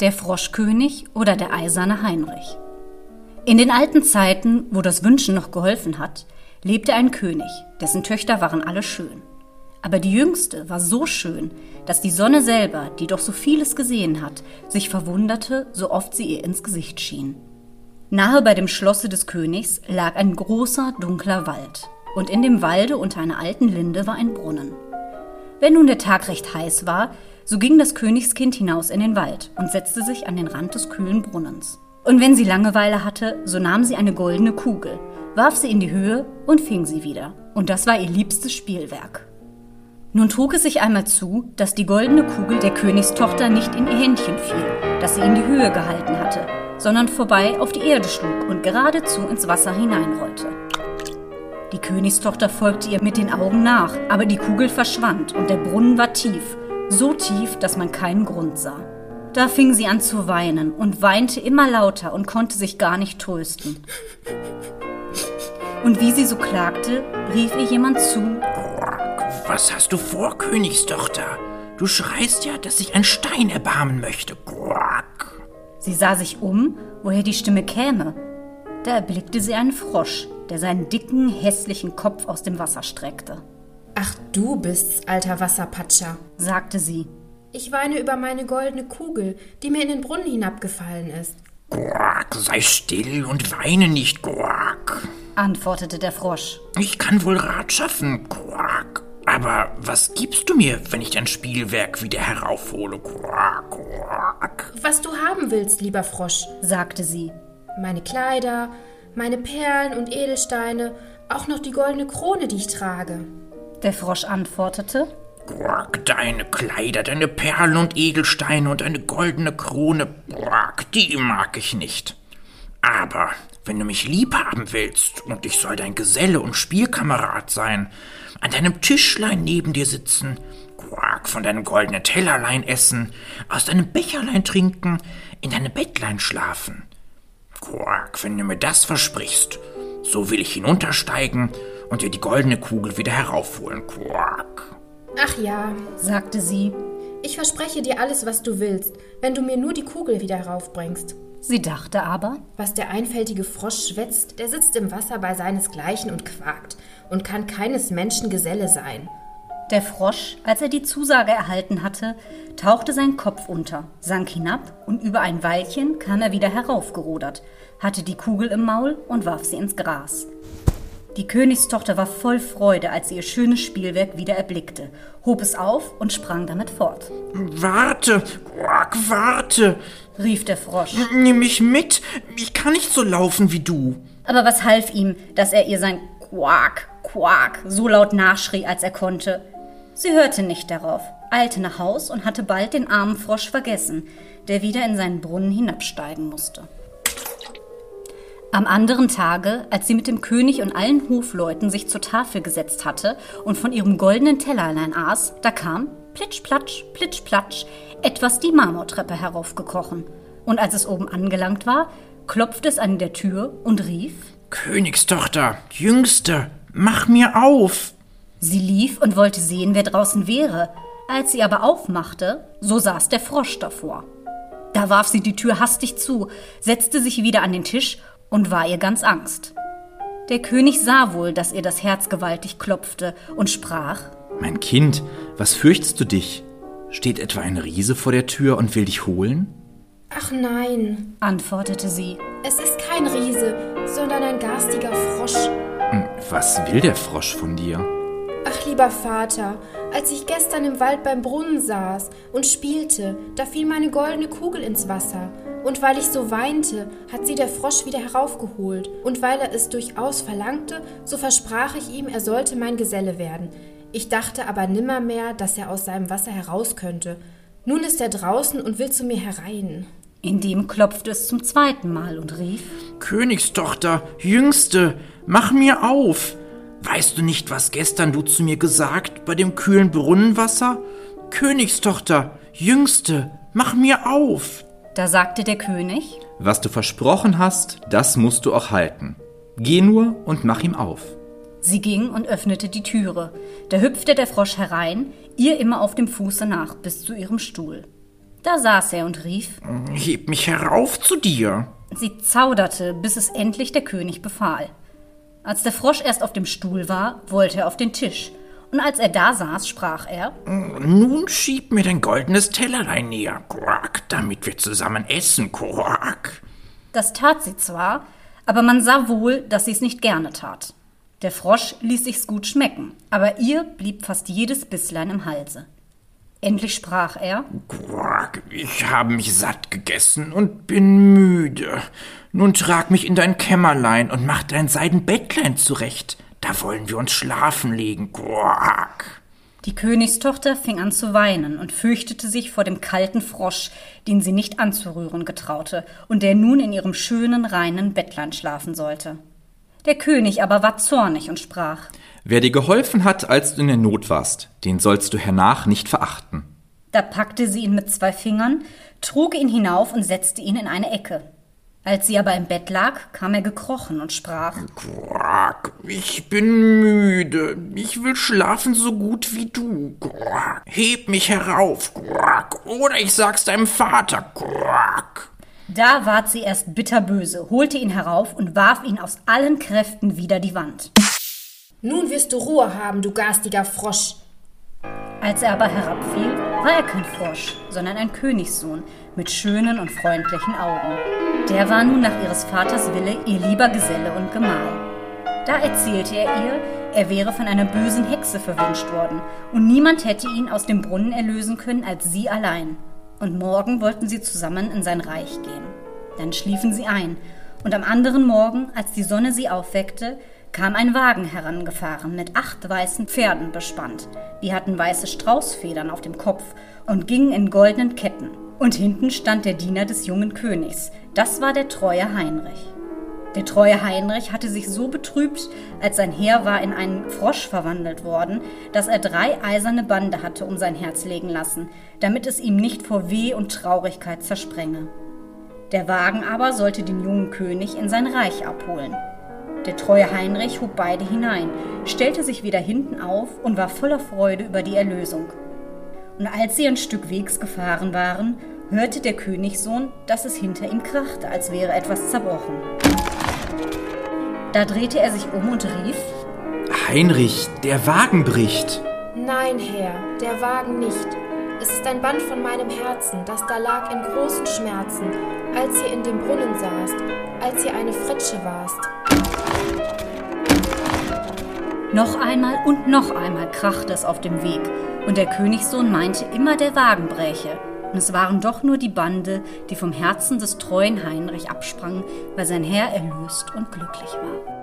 der Froschkönig oder der eiserne Heinrich. In den alten Zeiten, wo das Wünschen noch geholfen hat, lebte ein König, dessen Töchter waren alle schön. Aber die jüngste war so schön, dass die Sonne selber, die doch so vieles gesehen hat, sich verwunderte, so oft sie ihr ins Gesicht schien. Nahe bei dem Schlosse des Königs lag ein großer, dunkler Wald, und in dem Walde unter einer alten Linde war ein Brunnen. Wenn nun der Tag recht heiß war, so ging das Königskind hinaus in den Wald und setzte sich an den Rand des kühlen Brunnens. Und wenn sie Langeweile hatte, so nahm sie eine goldene Kugel, warf sie in die Höhe und fing sie wieder. Und das war ihr liebstes Spielwerk. Nun trug es sich einmal zu, dass die goldene Kugel der Königstochter nicht in ihr Händchen fiel, das sie in die Höhe gehalten hatte, sondern vorbei auf die Erde schlug und geradezu ins Wasser hineinrollte. Die Königstochter folgte ihr mit den Augen nach, aber die Kugel verschwand und der Brunnen war tief, so tief, dass man keinen Grund sah. Da fing sie an zu weinen und weinte immer lauter und konnte sich gar nicht trösten. Und wie sie so klagte, rief ihr jemand zu, was hast du vor, Königstochter? Du schreist ja, dass sich ein Stein erbarmen möchte. Sie sah sich um, woher die Stimme käme. Da erblickte sie einen Frosch, der seinen dicken, hässlichen Kopf aus dem Wasser streckte. Ach, du bist's, alter Wasserpatscher, sagte sie. Ich weine über meine goldene Kugel, die mir in den Brunnen hinabgefallen ist. Quack, sei still und weine nicht, Quack, antwortete der Frosch. Ich kann wohl Rat schaffen, Quack. Aber was gibst du mir, wenn ich dein Spielwerk wieder heraufhole? Quack, quack. Was du haben willst, lieber Frosch, sagte sie. Meine Kleider, meine Perlen und Edelsteine, auch noch die goldene Krone, die ich trage. Der Frosch antwortete. Quack, deine Kleider, deine Perlen und Edelsteine und eine goldene Krone, quack, die mag ich nicht. Aber wenn du mich lieb haben willst und ich soll dein Geselle und Spielkamerad sein, an deinem Tischlein neben dir sitzen, Quark von deinem goldenen Tellerlein essen, aus deinem Becherlein trinken, in deinem Bettlein schlafen. Quark, wenn du mir das versprichst, so will ich hinuntersteigen und dir die goldene Kugel wieder heraufholen, Quark. Ach ja, sagte sie, ich verspreche dir alles, was du willst, wenn du mir nur die Kugel wieder heraufbringst. Sie dachte aber, was der einfältige Frosch schwätzt, der sitzt im Wasser bei seinesgleichen und quakt und kann keines Menschen Geselle sein. Der Frosch, als er die Zusage erhalten hatte, tauchte sein Kopf unter, sank hinab und über ein Weilchen kam er wieder heraufgerudert, hatte die Kugel im Maul und warf sie ins Gras. Die Königstochter war voll Freude, als sie ihr schönes Spielwerk wieder erblickte, hob es auf und sprang damit fort. Warte, Quack, warte, rief der Frosch. Nimm mich mit, ich kann nicht so laufen wie du. Aber was half ihm, dass er ihr sein Quack, Quack so laut nachschrie, als er konnte? Sie hörte nicht darauf, eilte nach Haus und hatte bald den armen Frosch vergessen, der wieder in seinen Brunnen hinabsteigen musste. Am anderen Tage, als sie mit dem König und allen Hofleuten sich zur Tafel gesetzt hatte und von ihrem goldenen Tellerlein aß, da kam, plitsch-platsch, plitsch-platsch, etwas die Marmortreppe heraufgekrochen. Und als es oben angelangt war, klopfte es an der Tür und rief: Königstochter, Jüngste, mach mir auf! Sie lief und wollte sehen, wer draußen wäre. Als sie aber aufmachte, so saß der Frosch davor. Da warf sie die Tür hastig zu, setzte sich wieder an den Tisch und war ihr ganz Angst. Der König sah wohl, dass ihr das Herz gewaltig klopfte und sprach Mein Kind, was fürchtest du dich? Steht etwa ein Riese vor der Tür und will dich holen? Ach nein, antwortete sie. Es ist kein Riese, sondern ein garstiger Frosch. Hm, was will der Frosch von dir? Ach, lieber Vater, als ich gestern im Wald beim Brunnen saß und spielte, da fiel meine goldene Kugel ins Wasser. Und weil ich so weinte, hat sie der Frosch wieder heraufgeholt. Und weil er es durchaus verlangte, so versprach ich ihm, er sollte mein Geselle werden. Ich dachte aber nimmermehr, dass er aus seinem Wasser heraus könnte. Nun ist er draußen und will zu mir herein. Indem klopfte es zum zweiten Mal und rief Königstochter, Jüngste, mach mir auf. Weißt du nicht, was gestern du zu mir gesagt bei dem kühlen Brunnenwasser? Königstochter, Jüngste, mach mir auf. Da sagte der König, Was du versprochen hast, das musst du auch halten. Geh nur und mach ihm auf. Sie ging und öffnete die Türe. Da hüpfte der Frosch herein, ihr immer auf dem Fuße nach, bis zu ihrem Stuhl. Da saß er und rief, Heb mich herauf zu dir. Sie zauderte, bis es endlich der König befahl. Als der Frosch erst auf dem Stuhl war, wollte er auf den Tisch. Und als er da saß, sprach er, Nun schieb mir dein goldenes Tellerlein näher, Quack, damit wir zusammen essen, Quack. Das tat sie zwar, aber man sah wohl, dass sie es nicht gerne tat. Der Frosch ließ sich's gut schmecken, aber ihr blieb fast jedes Bisslein im Halse. Endlich sprach er, Quack, ich habe mich satt gegessen und bin müde. Nun trag mich in dein Kämmerlein und mach dein Seidenbettlein zurecht. Da wollen wir uns schlafen legen, Quack. Die Königstochter fing an zu weinen und fürchtete sich vor dem kalten Frosch, den sie nicht anzurühren getraute und der nun in ihrem schönen, reinen Bettlein schlafen sollte. Der König aber war zornig und sprach, Wer dir geholfen hat, als du in der Not warst, den sollst du hernach nicht verachten. Da packte sie ihn mit zwei Fingern, trug ihn hinauf und setzte ihn in eine Ecke. Als sie aber im Bett lag, kam er gekrochen und sprach, Quack, ich bin müde. Ich will schlafen so gut wie du, Quack. Heb mich herauf, Quack, oder ich sag's deinem Vater, Quack. Da ward sie erst bitterböse, holte ihn herauf und warf ihn aus allen Kräften wider die Wand. Nun wirst du Ruhe haben, du garstiger Frosch. Als er aber herabfiel, war er kein Frosch, sondern ein Königssohn mit schönen und freundlichen Augen. Der war nun nach ihres Vaters Wille ihr lieber Geselle und Gemahl. Da erzählte er ihr, er wäre von einer bösen Hexe verwünscht worden, und niemand hätte ihn aus dem Brunnen erlösen können als sie allein. Und morgen wollten sie zusammen in sein Reich gehen. Dann schliefen sie ein, und am anderen Morgen, als die Sonne sie aufweckte, kam ein Wagen herangefahren mit acht weißen Pferden bespannt. Die hatten weiße Straußfedern auf dem Kopf und gingen in goldenen Ketten. Und hinten stand der Diener des jungen Königs. Das war der treue Heinrich. Der treue Heinrich hatte sich so betrübt, als sein Heer war in einen Frosch verwandelt worden, dass er drei eiserne Bande hatte um sein Herz legen lassen, damit es ihm nicht vor Weh und Traurigkeit zersprenge. Der Wagen aber sollte den jungen König in sein Reich abholen. Der treue Heinrich hob beide hinein, stellte sich wieder hinten auf und war voller Freude über die Erlösung. Und als sie ein Stück Wegs gefahren waren, hörte der Königssohn, dass es hinter ihm krachte, als wäre etwas zerbrochen. Da drehte er sich um und rief, Heinrich, der Wagen bricht. Nein, Herr, der Wagen nicht. Es ist ein Band von meinem Herzen, das da lag in großen Schmerzen, als ihr in dem Brunnen saßt, als ihr eine Fritsche warst. Noch einmal und noch einmal krachte es auf dem Weg, und der Königssohn meinte immer, der Wagen bräche. Und es waren doch nur die Bande, die vom Herzen des treuen Heinrich absprangen, weil sein Herr erlöst und glücklich war.